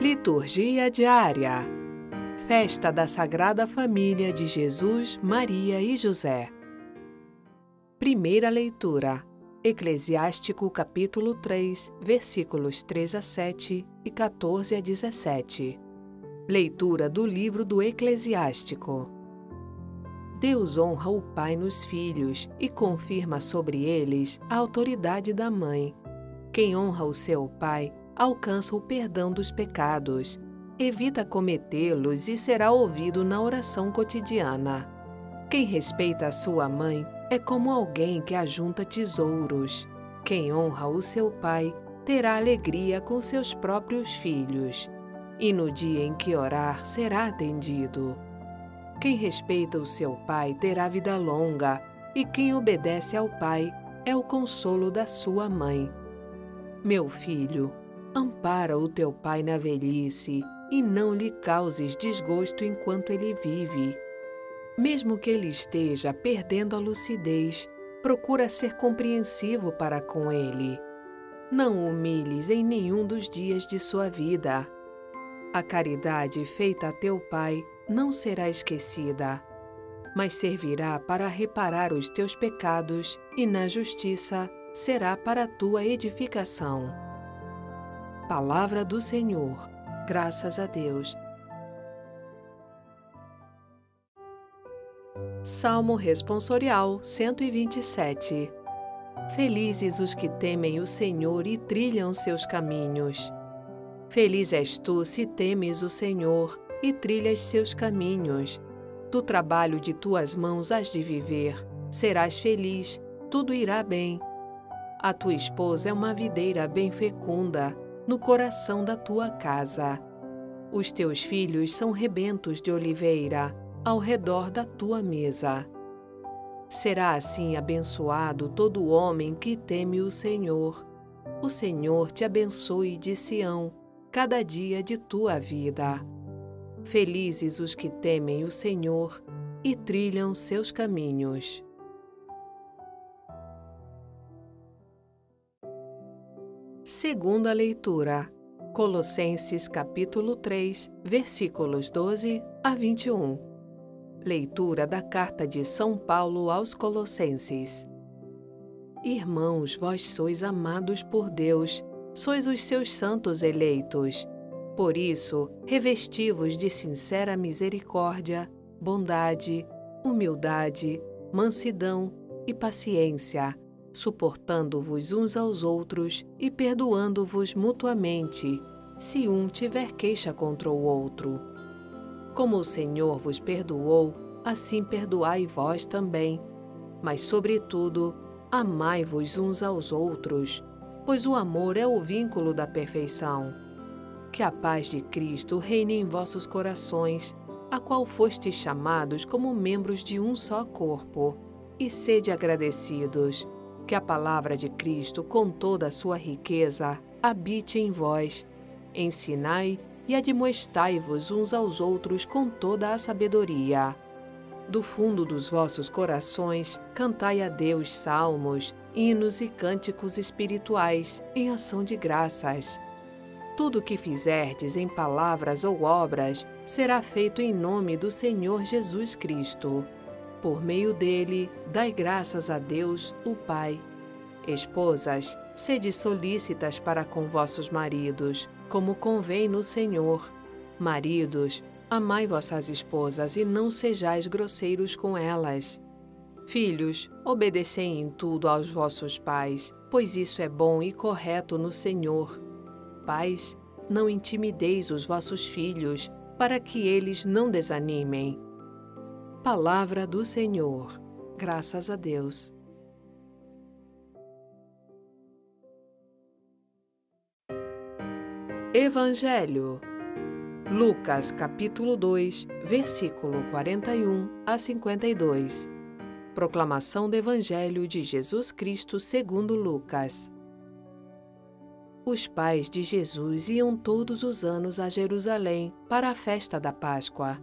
Liturgia diária. Festa da Sagrada Família de Jesus, Maria e José. Primeira leitura. Eclesiástico capítulo 3, versículos 3 a 7 e 14 a 17. Leitura do livro do Eclesiástico. Deus honra o pai nos filhos e confirma sobre eles a autoridade da mãe. Quem honra o seu pai alcança o perdão dos pecados, evita cometê-los e será ouvido na oração cotidiana. Quem respeita a sua mãe é como alguém que ajunta tesouros. Quem honra o seu pai terá alegria com seus próprios filhos, e no dia em que orar será atendido. Quem respeita o seu pai terá vida longa, e quem obedece ao pai é o consolo da sua mãe. Meu filho, Ampara o teu pai na velhice e não lhe causes desgosto enquanto ele vive. Mesmo que ele esteja perdendo a lucidez, procura ser compreensivo para com ele. Não o humilhes em nenhum dos dias de sua vida. A caridade feita a teu pai não será esquecida, mas servirá para reparar os teus pecados e, na justiça, será para a tua edificação. Palavra do Senhor. Graças a Deus. Salmo Responsorial 127 Felizes os que temem o Senhor e trilham seus caminhos. Feliz és tu se temes o Senhor e trilhas seus caminhos. Do trabalho de tuas mãos has de viver, serás feliz, tudo irá bem. A tua esposa é uma videira bem fecunda no coração da tua casa. Os teus filhos são rebentos de oliveira ao redor da tua mesa. Será assim abençoado todo homem que teme o Senhor. O Senhor te abençoe de Sião, cada dia de tua vida. Felizes os que temem o Senhor e trilham seus caminhos. Segunda leitura. Colossenses capítulo 3, versículos 12 a 21. Leitura da carta de São Paulo aos Colossenses. Irmãos, vós sois amados por Deus, sois os seus santos eleitos. Por isso, revesti-vos de sincera misericórdia, bondade, humildade, mansidão e paciência suportando-vos uns aos outros e perdoando-vos mutuamente, se um tiver queixa contra o outro. Como o Senhor vos perdoou, assim perdoai vós também. Mas, sobretudo, amai-vos uns aos outros, pois o amor é o vínculo da perfeição. Que a paz de Cristo reine em vossos corações, a qual fostes chamados como membros de um só corpo, e sede agradecidos que a palavra de Cristo, com toda a sua riqueza, habite em vós. Ensinai e admoestai-vos uns aos outros com toda a sabedoria. Do fundo dos vossos corações, cantai a Deus salmos, hinos e cânticos espirituais em ação de graças. Tudo o que fizerdes em palavras ou obras será feito em nome do Senhor Jesus Cristo por meio dele, dai graças a Deus, o Pai. Esposas, sede solícitas para com vossos maridos, como convém no Senhor. Maridos, amai vossas esposas e não sejais grosseiros com elas. Filhos, obedecei em tudo aos vossos pais, pois isso é bom e correto no Senhor. Pais, não intimideis os vossos filhos, para que eles não desanimem. Palavra do Senhor. Graças a Deus. Evangelho. Lucas capítulo 2, versículo 41 a 52. Proclamação do Evangelho de Jesus Cristo segundo Lucas. Os pais de Jesus iam todos os anos a Jerusalém para a festa da Páscoa.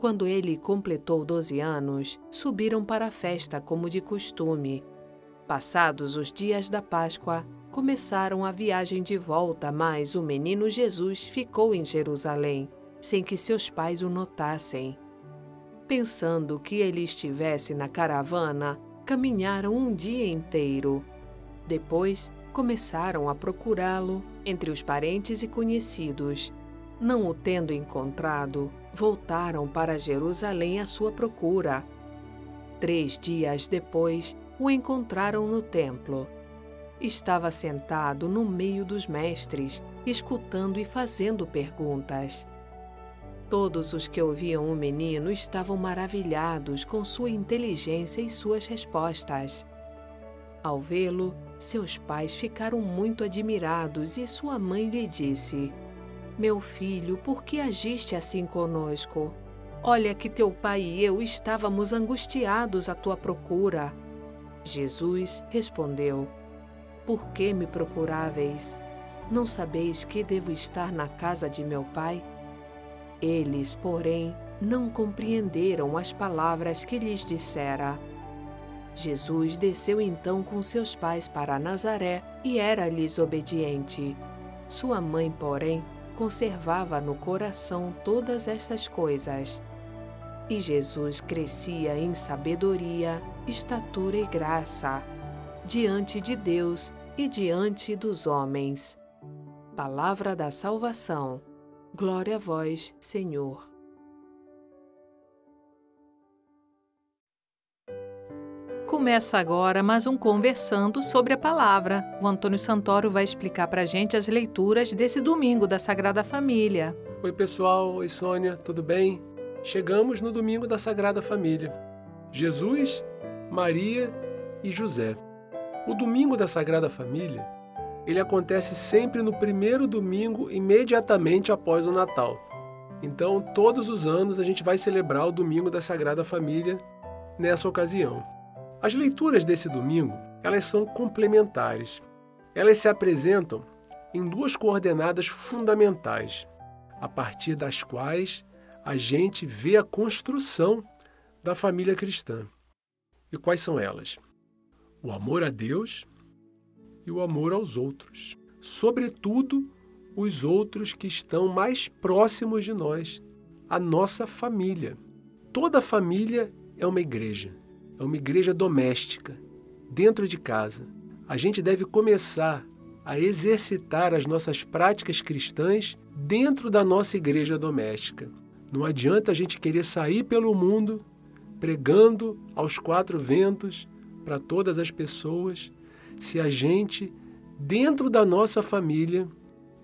Quando ele completou doze anos, subiram para a festa como de costume. Passados os dias da Páscoa, começaram a viagem de volta, mas o menino Jesus ficou em Jerusalém, sem que seus pais o notassem. Pensando que ele estivesse na caravana, caminharam um dia inteiro. Depois, começaram a procurá-lo entre os parentes e conhecidos. Não o tendo encontrado, voltaram para Jerusalém à sua procura. Três dias depois, o encontraram no templo estava sentado no meio dos mestres, escutando e fazendo perguntas. Todos os que ouviam o menino estavam maravilhados com sua inteligência e suas respostas. Ao vê-lo, seus pais ficaram muito admirados e sua mãe lhe disse: Meu filho, por que agiste assim conosco? Olha que teu pai e eu estávamos angustiados à tua procura. Jesus respondeu: por que me procuráveis? Não sabeis que devo estar na casa de meu pai? Eles, porém, não compreenderam as palavras que lhes dissera. Jesus desceu então com seus pais para Nazaré e era-lhes obediente. Sua mãe, porém, conservava no coração todas estas coisas. E Jesus crescia em sabedoria, estatura e graça, diante de Deus e diante dos homens. Palavra da salvação. Glória a vós, Senhor. Começa agora mais um Conversando sobre a Palavra. O Antônio Santoro vai explicar para a gente as leituras desse domingo da Sagrada Família. Oi, pessoal. Oi, Sônia. Tudo bem? Chegamos no domingo da Sagrada Família. Jesus, Maria e José. O domingo da Sagrada Família, ele acontece sempre no primeiro domingo imediatamente após o Natal. Então, todos os anos a gente vai celebrar o domingo da Sagrada Família nessa ocasião. As leituras desse domingo, elas são complementares. Elas se apresentam em duas coordenadas fundamentais, a partir das quais a gente vê a construção da família cristã. E quais são elas? o amor a Deus e o amor aos outros, sobretudo os outros que estão mais próximos de nós, a nossa família. Toda família é uma igreja, é uma igreja doméstica, dentro de casa. A gente deve começar a exercitar as nossas práticas cristãs dentro da nossa igreja doméstica. Não adianta a gente querer sair pelo mundo pregando aos quatro ventos, para todas as pessoas se a gente, dentro da nossa família,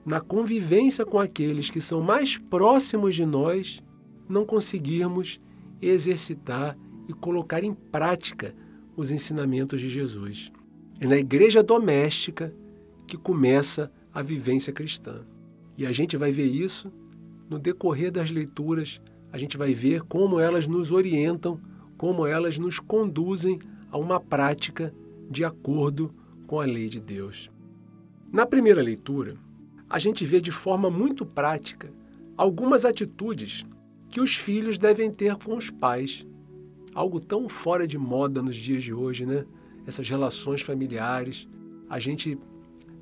na convivência com aqueles que são mais próximos de nós, não conseguirmos exercitar e colocar em prática os ensinamentos de Jesus. É na igreja doméstica que começa a vivência cristã. E a gente vai ver isso no decorrer das leituras, a gente vai ver como elas nos orientam, como elas nos conduzem a uma prática de acordo com a lei de Deus. Na primeira leitura, a gente vê de forma muito prática algumas atitudes que os filhos devem ter com os pais. Algo tão fora de moda nos dias de hoje, né? Essas relações familiares. A gente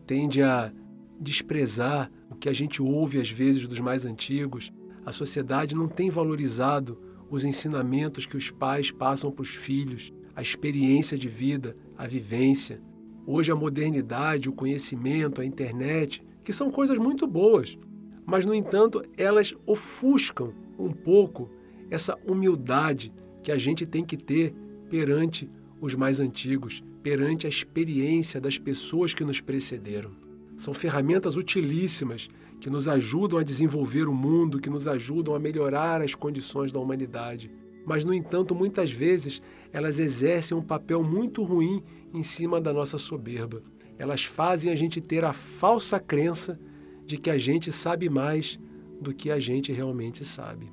tende a desprezar o que a gente ouve às vezes dos mais antigos. A sociedade não tem valorizado os ensinamentos que os pais passam para os filhos a experiência de vida, a vivência. Hoje a modernidade, o conhecimento, a internet, que são coisas muito boas, mas no entanto elas ofuscam um pouco essa humildade que a gente tem que ter perante os mais antigos, perante a experiência das pessoas que nos precederam. São ferramentas utilíssimas que nos ajudam a desenvolver o mundo, que nos ajudam a melhorar as condições da humanidade mas, no entanto, muitas vezes elas exercem um papel muito ruim em cima da nossa soberba. Elas fazem a gente ter a falsa crença de que a gente sabe mais do que a gente realmente sabe.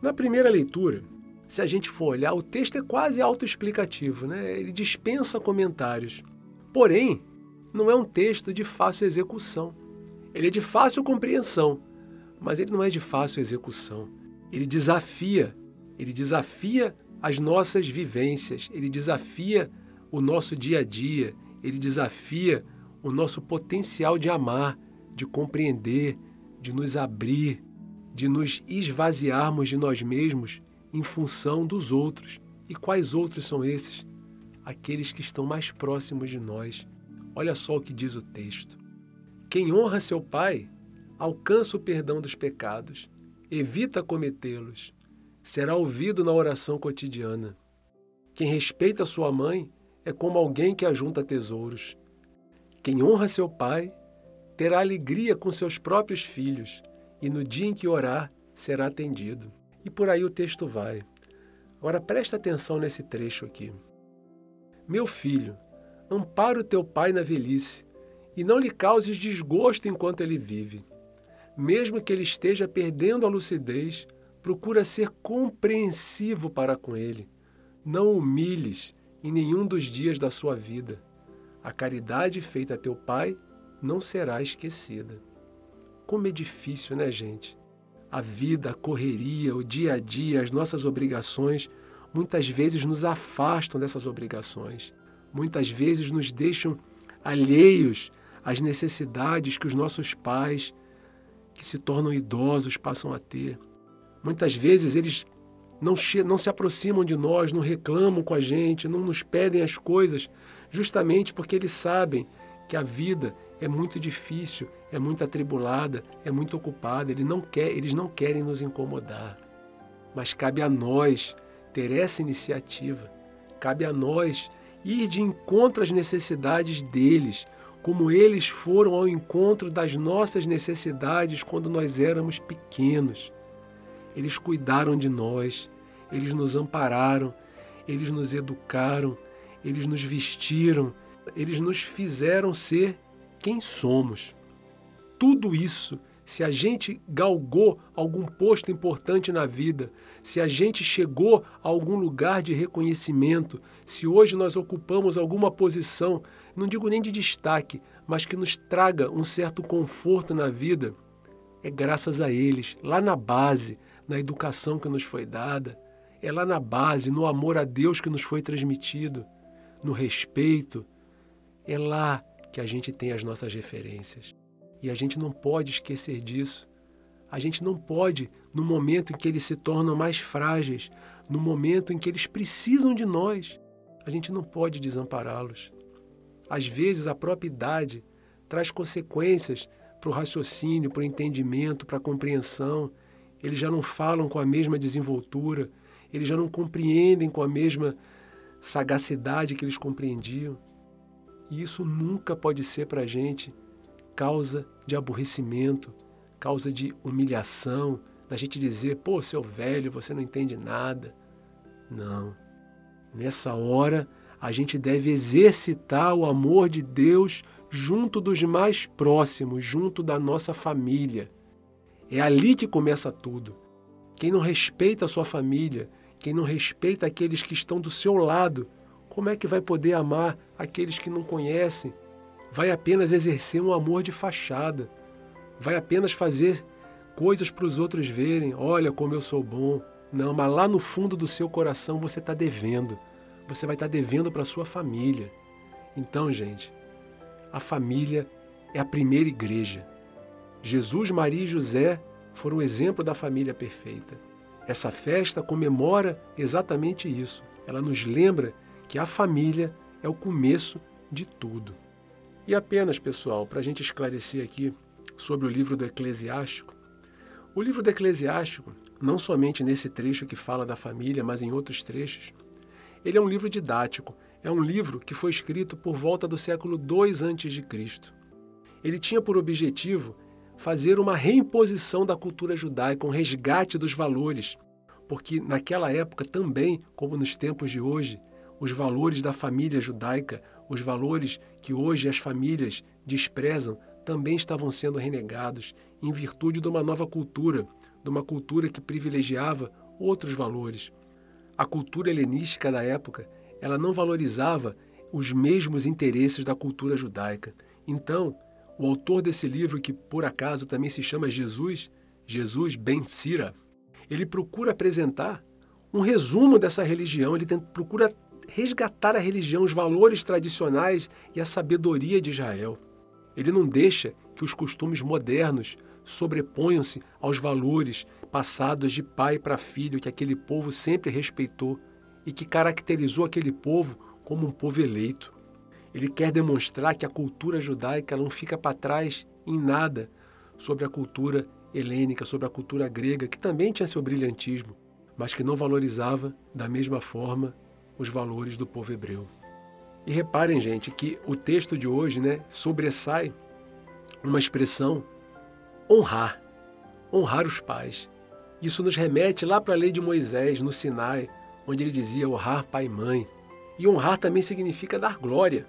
Na primeira leitura, se a gente for olhar, o texto é quase autoexplicativo, né? ele dispensa comentários. Porém, não é um texto de fácil execução. Ele é de fácil compreensão, mas ele não é de fácil execução. Ele desafia ele desafia as nossas vivências, ele desafia o nosso dia a dia, ele desafia o nosso potencial de amar, de compreender, de nos abrir, de nos esvaziarmos de nós mesmos em função dos outros. E quais outros são esses? Aqueles que estão mais próximos de nós. Olha só o que diz o texto. Quem honra seu pai alcança o perdão dos pecados, evita cometê-los, será ouvido na oração cotidiana. Quem respeita sua mãe é como alguém que ajunta tesouros. Quem honra seu pai terá alegria com seus próprios filhos, e no dia em que orar será atendido. E por aí o texto vai. Agora presta atenção nesse trecho aqui. Meu filho, ampara o teu pai na velhice, e não lhe causes desgosto enquanto ele vive. Mesmo que ele esteja perdendo a lucidez, procura ser compreensivo para com ele. Não humilhes em nenhum dos dias da sua vida. A caridade feita a teu pai não será esquecida. Como é difícil, né, gente? A vida, a correria, o dia a dia, as nossas obrigações, muitas vezes nos afastam dessas obrigações. Muitas vezes nos deixam alheios às necessidades que os nossos pais, que se tornam idosos, passam a ter. Muitas vezes eles não, não se aproximam de nós, não reclamam com a gente, não nos pedem as coisas, justamente porque eles sabem que a vida é muito difícil, é muito atribulada, é muito ocupada. Eles não, quer, eles não querem nos incomodar. Mas cabe a nós ter essa iniciativa. Cabe a nós ir de encontro às necessidades deles, como eles foram ao encontro das nossas necessidades quando nós éramos pequenos. Eles cuidaram de nós, eles nos ampararam, eles nos educaram, eles nos vestiram, eles nos fizeram ser quem somos. Tudo isso, se a gente galgou algum posto importante na vida, se a gente chegou a algum lugar de reconhecimento, se hoje nós ocupamos alguma posição, não digo nem de destaque, mas que nos traga um certo conforto na vida, é graças a eles, lá na base, na educação que nos foi dada, é lá na base, no amor a Deus que nos foi transmitido, no respeito. É lá que a gente tem as nossas referências. E a gente não pode esquecer disso. A gente não pode, no momento em que eles se tornam mais frágeis, no momento em que eles precisam de nós, a gente não pode desampará-los. Às vezes, a própria idade traz consequências para o raciocínio, para o entendimento, para a compreensão eles já não falam com a mesma desenvoltura, eles já não compreendem com a mesma sagacidade que eles compreendiam. E isso nunca pode ser para a gente causa de aborrecimento, causa de humilhação, da gente dizer, pô, seu velho, você não entende nada. Não. Nessa hora, a gente deve exercitar o amor de Deus junto dos mais próximos, junto da nossa família. É ali que começa tudo. Quem não respeita a sua família, quem não respeita aqueles que estão do seu lado, como é que vai poder amar aqueles que não conhecem? Vai apenas exercer um amor de fachada. Vai apenas fazer coisas para os outros verem. Olha como eu sou bom. Não, mas lá no fundo do seu coração você está devendo. Você vai estar tá devendo para a sua família. Então, gente, a família é a primeira igreja. Jesus, Maria e José foram o exemplo da família perfeita. Essa festa comemora exatamente isso. Ela nos lembra que a família é o começo de tudo. E apenas, pessoal, para a gente esclarecer aqui sobre o livro do Eclesiástico, o livro do Eclesiástico, não somente nesse trecho que fala da família, mas em outros trechos, ele é um livro didático, é um livro que foi escrito por volta do século II a.C. Ele tinha por objetivo fazer uma reimposição da cultura judaica, um resgate dos valores, porque naquela época também, como nos tempos de hoje, os valores da família judaica, os valores que hoje as famílias desprezam, também estavam sendo renegados em virtude de uma nova cultura, de uma cultura que privilegiava outros valores. A cultura helenística da época, ela não valorizava os mesmos interesses da cultura judaica. Então, o autor desse livro, que por acaso também se chama Jesus, Jesus Ben Sira, ele procura apresentar um resumo dessa religião, ele procura resgatar a religião, os valores tradicionais e a sabedoria de Israel. Ele não deixa que os costumes modernos sobreponham-se aos valores passados de pai para filho que aquele povo sempre respeitou e que caracterizou aquele povo como um povo eleito. Ele quer demonstrar que a cultura judaica não fica para trás em nada sobre a cultura helênica, sobre a cultura grega, que também tinha seu brilhantismo, mas que não valorizava da mesma forma os valores do povo hebreu. E reparem, gente, que o texto de hoje né, sobressai uma expressão honrar, honrar os pais. Isso nos remete lá para a lei de Moisés, no Sinai, onde ele dizia honrar pai e mãe. E honrar também significa dar glória.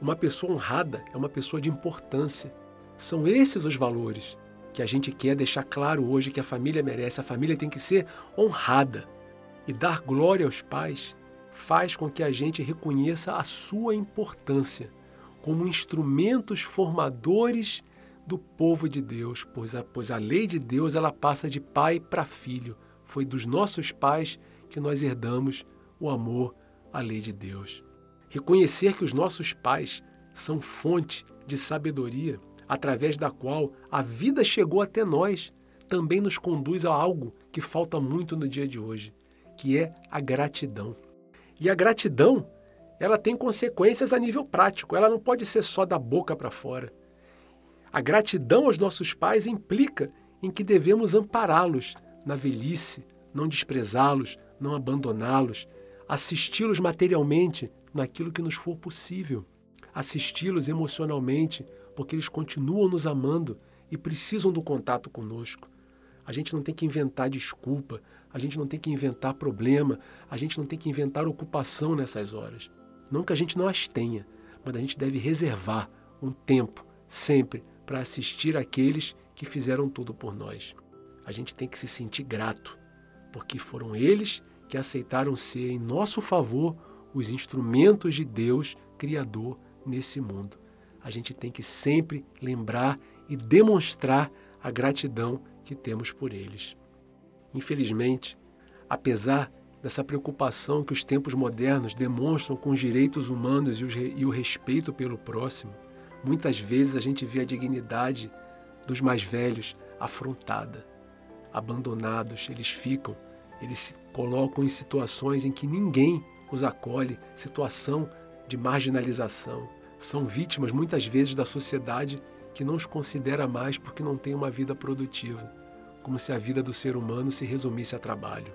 Uma pessoa honrada é uma pessoa de importância. São esses os valores que a gente quer deixar claro hoje que a família merece. A família tem que ser honrada. E dar glória aos pais faz com que a gente reconheça a sua importância como instrumentos formadores do povo de Deus, pois a, pois a lei de Deus ela passa de pai para filho. Foi dos nossos pais que nós herdamos o amor à lei de Deus. Reconhecer que os nossos pais são fonte de sabedoria, através da qual a vida chegou até nós, também nos conduz a algo que falta muito no dia de hoje, que é a gratidão. E a gratidão, ela tem consequências a nível prático, ela não pode ser só da boca para fora. A gratidão aos nossos pais implica em que devemos ampará-los na velhice, não desprezá-los, não abandoná-los, assisti-los materialmente naquilo que nos for possível, assisti-los emocionalmente, porque eles continuam nos amando e precisam do contato conosco. A gente não tem que inventar desculpa, a gente não tem que inventar problema, a gente não tem que inventar ocupação nessas horas. Não que a gente não as tenha, mas a gente deve reservar um tempo, sempre, para assistir aqueles que fizeram tudo por nós. A gente tem que se sentir grato, porque foram eles que aceitaram ser em nosso favor os instrumentos de Deus Criador nesse mundo. A gente tem que sempre lembrar e demonstrar a gratidão que temos por eles. Infelizmente, apesar dessa preocupação que os tempos modernos demonstram com os direitos humanos e o respeito pelo próximo, Muitas vezes a gente vê a dignidade dos mais velhos afrontada, abandonados, eles ficam, eles se colocam em situações em que ninguém os acolhe, situação de marginalização. São vítimas muitas vezes da sociedade que não os considera mais porque não tem uma vida produtiva, como se a vida do ser humano se resumisse a trabalho.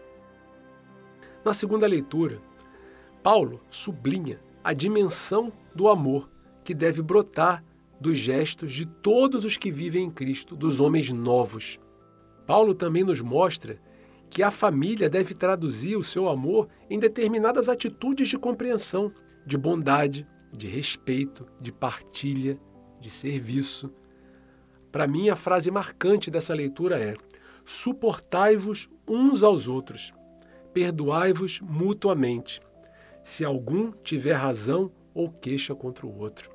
Na segunda leitura, Paulo sublinha a dimensão do amor que deve brotar dos gestos de todos os que vivem em Cristo, dos homens novos. Paulo também nos mostra que a família deve traduzir o seu amor em determinadas atitudes de compreensão, de bondade, de respeito, de partilha, de serviço. Para mim, a frase marcante dessa leitura é: suportai-vos uns aos outros, perdoai-vos mutuamente, se algum tiver razão ou queixa contra o outro.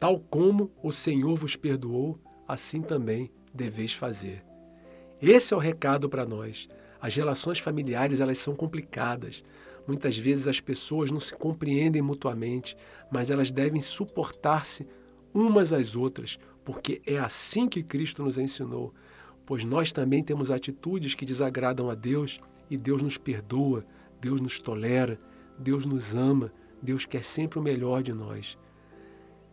Tal como o Senhor vos perdoou, assim também deveis fazer. Esse é o recado para nós. As relações familiares elas são complicadas. Muitas vezes as pessoas não se compreendem mutuamente, mas elas devem suportar-se umas às outras, porque é assim que Cristo nos ensinou. Pois nós também temos atitudes que desagradam a Deus e Deus nos perdoa, Deus nos tolera, Deus nos ama, Deus quer sempre o melhor de nós.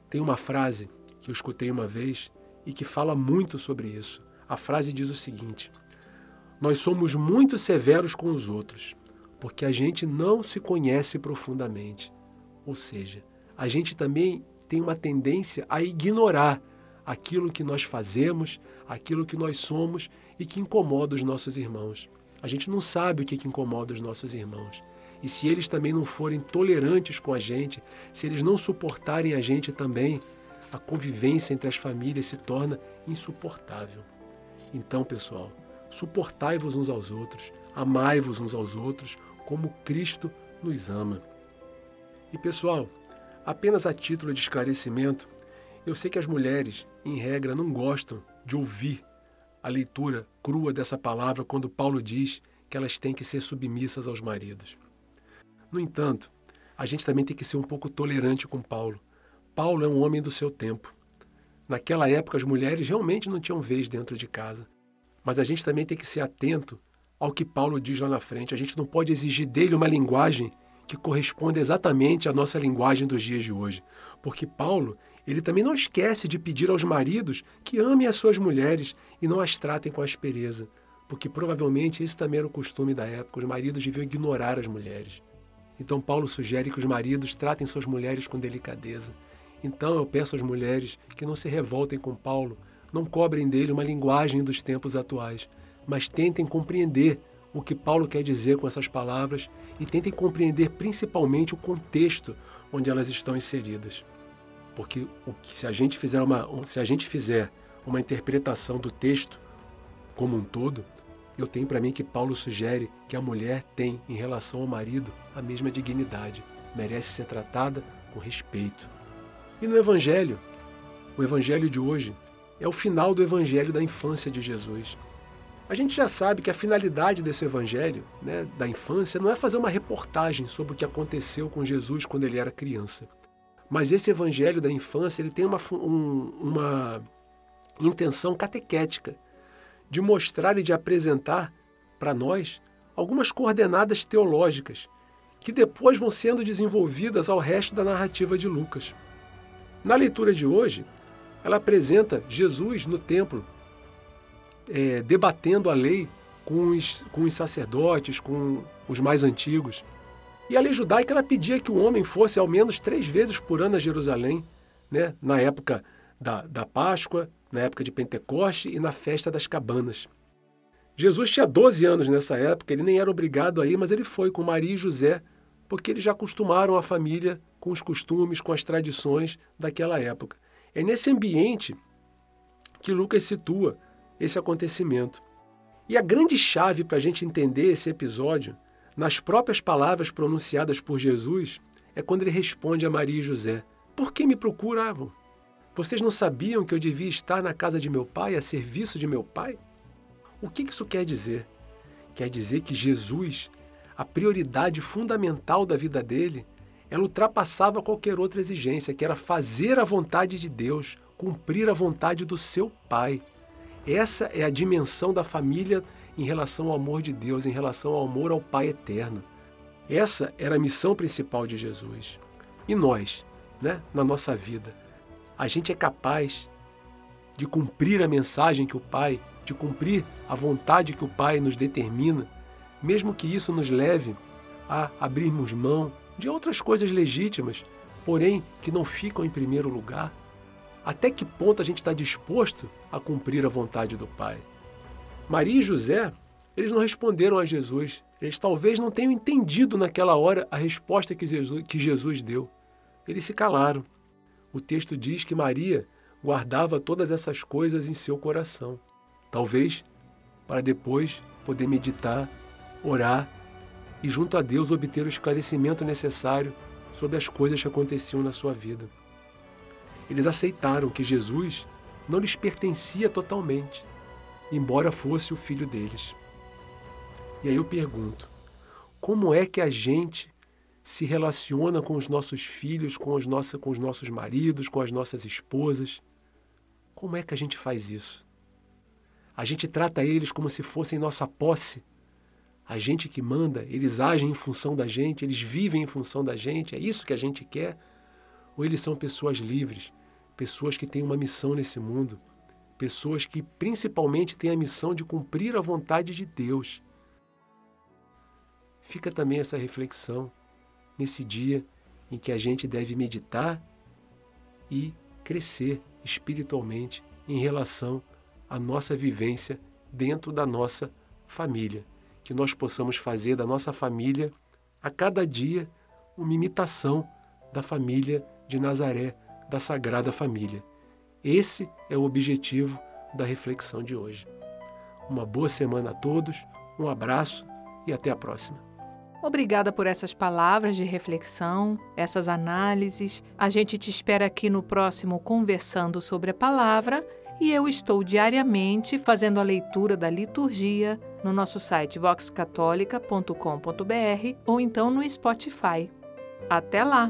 Tem uma frase que eu escutei uma vez e que fala muito sobre isso. A frase diz o seguinte: Nós somos muito severos com os outros, porque a gente não se conhece profundamente. Ou seja, a gente também tem uma tendência a ignorar aquilo que nós fazemos, aquilo que nós somos e que incomoda os nossos irmãos. A gente não sabe o que, que incomoda os nossos irmãos. E se eles também não forem tolerantes com a gente, se eles não suportarem a gente também, a convivência entre as famílias se torna insuportável. Então, pessoal, suportai-vos uns aos outros, amai-vos uns aos outros, como Cristo nos ama. E, pessoal, apenas a título de esclarecimento, eu sei que as mulheres, em regra, não gostam de ouvir a leitura crua dessa palavra quando Paulo diz que elas têm que ser submissas aos maridos. No entanto, a gente também tem que ser um pouco tolerante com Paulo. Paulo é um homem do seu tempo. Naquela época, as mulheres realmente não tinham vez dentro de casa. Mas a gente também tem que ser atento ao que Paulo diz lá na frente. A gente não pode exigir dele uma linguagem que corresponda exatamente à nossa linguagem dos dias de hoje. Porque Paulo, ele também não esquece de pedir aos maridos que amem as suas mulheres e não as tratem com aspereza. Porque provavelmente esse também era o costume da época. Os maridos deviam ignorar as mulheres. Então, Paulo sugere que os maridos tratem suas mulheres com delicadeza. Então, eu peço às mulheres que não se revoltem com Paulo, não cobrem dele uma linguagem dos tempos atuais, mas tentem compreender o que Paulo quer dizer com essas palavras e tentem compreender principalmente o contexto onde elas estão inseridas. Porque o que, se a gente fizer uma, se a gente fizer uma interpretação do texto como um todo, eu tenho para mim que Paulo sugere que a mulher tem em relação ao marido a mesma dignidade, merece ser tratada com respeito. E no evangelho, o evangelho de hoje é o final do evangelho da infância de Jesus. A gente já sabe que a finalidade desse evangelho, né, da infância, não é fazer uma reportagem sobre o que aconteceu com Jesus quando ele era criança. Mas esse evangelho da infância ele tem uma, um, uma intenção catequética de mostrar e de apresentar para nós algumas coordenadas teológicas que depois vão sendo desenvolvidas ao resto da narrativa de Lucas. Na leitura de hoje, ela apresenta Jesus no templo, é, debatendo a lei com os, com os sacerdotes, com os mais antigos. E a lei judaica ela pedia que o homem fosse ao menos três vezes por ano a Jerusalém, né, na época da, da Páscoa, na época de Pentecoste e na festa das cabanas. Jesus tinha 12 anos nessa época, ele nem era obrigado a ir, mas ele foi com Maria e José, porque eles já acostumaram a família com os costumes, com as tradições daquela época. É nesse ambiente que Lucas situa esse acontecimento. E a grande chave para a gente entender esse episódio, nas próprias palavras pronunciadas por Jesus, é quando ele responde a Maria e José: Por que me procuravam? Vocês não sabiam que eu devia estar na casa de meu pai, a serviço de meu pai? O que isso quer dizer? Quer dizer que Jesus, a prioridade fundamental da vida dele, ela ultrapassava qualquer outra exigência, que era fazer a vontade de Deus, cumprir a vontade do seu Pai. Essa é a dimensão da família em relação ao amor de Deus, em relação ao amor ao Pai eterno. Essa era a missão principal de Jesus. E nós, né, na nossa vida, a gente é capaz de cumprir a mensagem que o Pai, de cumprir a vontade que o Pai nos determina, mesmo que isso nos leve a abrirmos mão de outras coisas legítimas, porém que não ficam em primeiro lugar? Até que ponto a gente está disposto a cumprir a vontade do Pai? Maria e José, eles não responderam a Jesus. Eles talvez não tenham entendido naquela hora a resposta que Jesus, que Jesus deu. Eles se calaram. O texto diz que Maria guardava todas essas coisas em seu coração. Talvez para depois poder meditar, orar e, junto a Deus, obter o esclarecimento necessário sobre as coisas que aconteciam na sua vida. Eles aceitaram que Jesus não lhes pertencia totalmente, embora fosse o filho deles. E aí eu pergunto: como é que a gente se relaciona com os nossos filhos, com, os nossa, com os nossos maridos, com as nossas esposas? Como é que a gente faz isso? A gente trata eles como se fossem nossa posse a gente que manda, eles agem em função da gente, eles vivem em função da gente, é isso que a gente quer? Ou eles são pessoas livres, pessoas que têm uma missão nesse mundo, pessoas que principalmente têm a missão de cumprir a vontade de Deus? Fica também essa reflexão nesse dia em que a gente deve meditar e crescer espiritualmente em relação à nossa vivência dentro da nossa família que nós possamos fazer da nossa família, a cada dia, uma imitação da família de Nazaré, da Sagrada Família. Esse é o objetivo da reflexão de hoje. Uma boa semana a todos, um abraço e até a próxima. Obrigada por essas palavras de reflexão, essas análises. A gente te espera aqui no próximo Conversando sobre a Palavra e eu estou diariamente fazendo a leitura da liturgia no nosso site voxcatólica.com.br ou então no Spotify. Até lá!